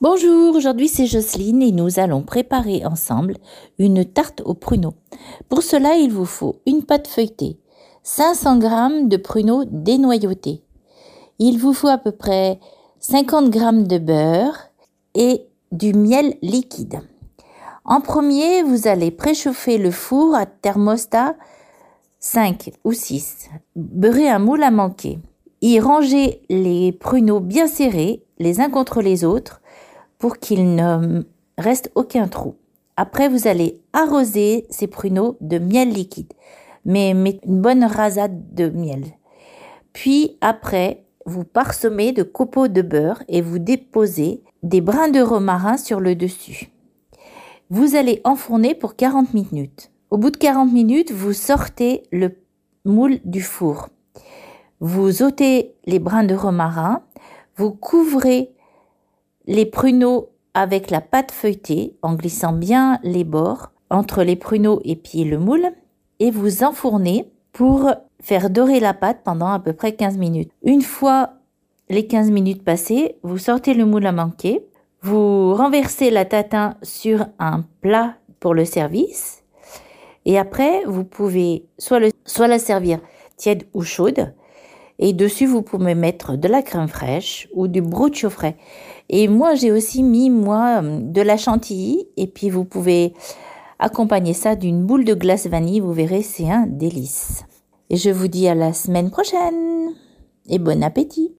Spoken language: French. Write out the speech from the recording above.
Bonjour, aujourd'hui c'est Jocelyne et nous allons préparer ensemble une tarte aux pruneaux. Pour cela, il vous faut une pâte feuilletée, 500 g de pruneaux dénoyautés. Il vous faut à peu près 50 g de beurre et du miel liquide. En premier, vous allez préchauffer le four à thermostat 5 ou 6. Beurrez un moule à manquer. Y rangez les pruneaux bien serrés les uns contre les autres pour qu'il ne reste aucun trou. Après, vous allez arroser ces pruneaux de miel liquide, mais, une bonne rasade de miel. Puis après, vous parsemez de copeaux de beurre et vous déposez des brins de romarin sur le dessus. Vous allez enfourner pour 40 minutes. Au bout de 40 minutes, vous sortez le moule du four. Vous ôtez les brins de romarin, vous couvrez les pruneaux avec la pâte feuilletée en glissant bien les bords entre les pruneaux et puis le moule et vous enfournez pour faire dorer la pâte pendant à peu près 15 minutes. Une fois les 15 minutes passées, vous sortez le moule à manquer, vous renversez la tatin sur un plat pour le service et après vous pouvez soit, le, soit la servir tiède ou chaude et dessus, vous pouvez mettre de la crème fraîche ou du broutio frais. Et moi, j'ai aussi mis, moi, de la chantilly. Et puis, vous pouvez accompagner ça d'une boule de glace vanille. Vous verrez, c'est un délice. Et je vous dis à la semaine prochaine. Et bon appétit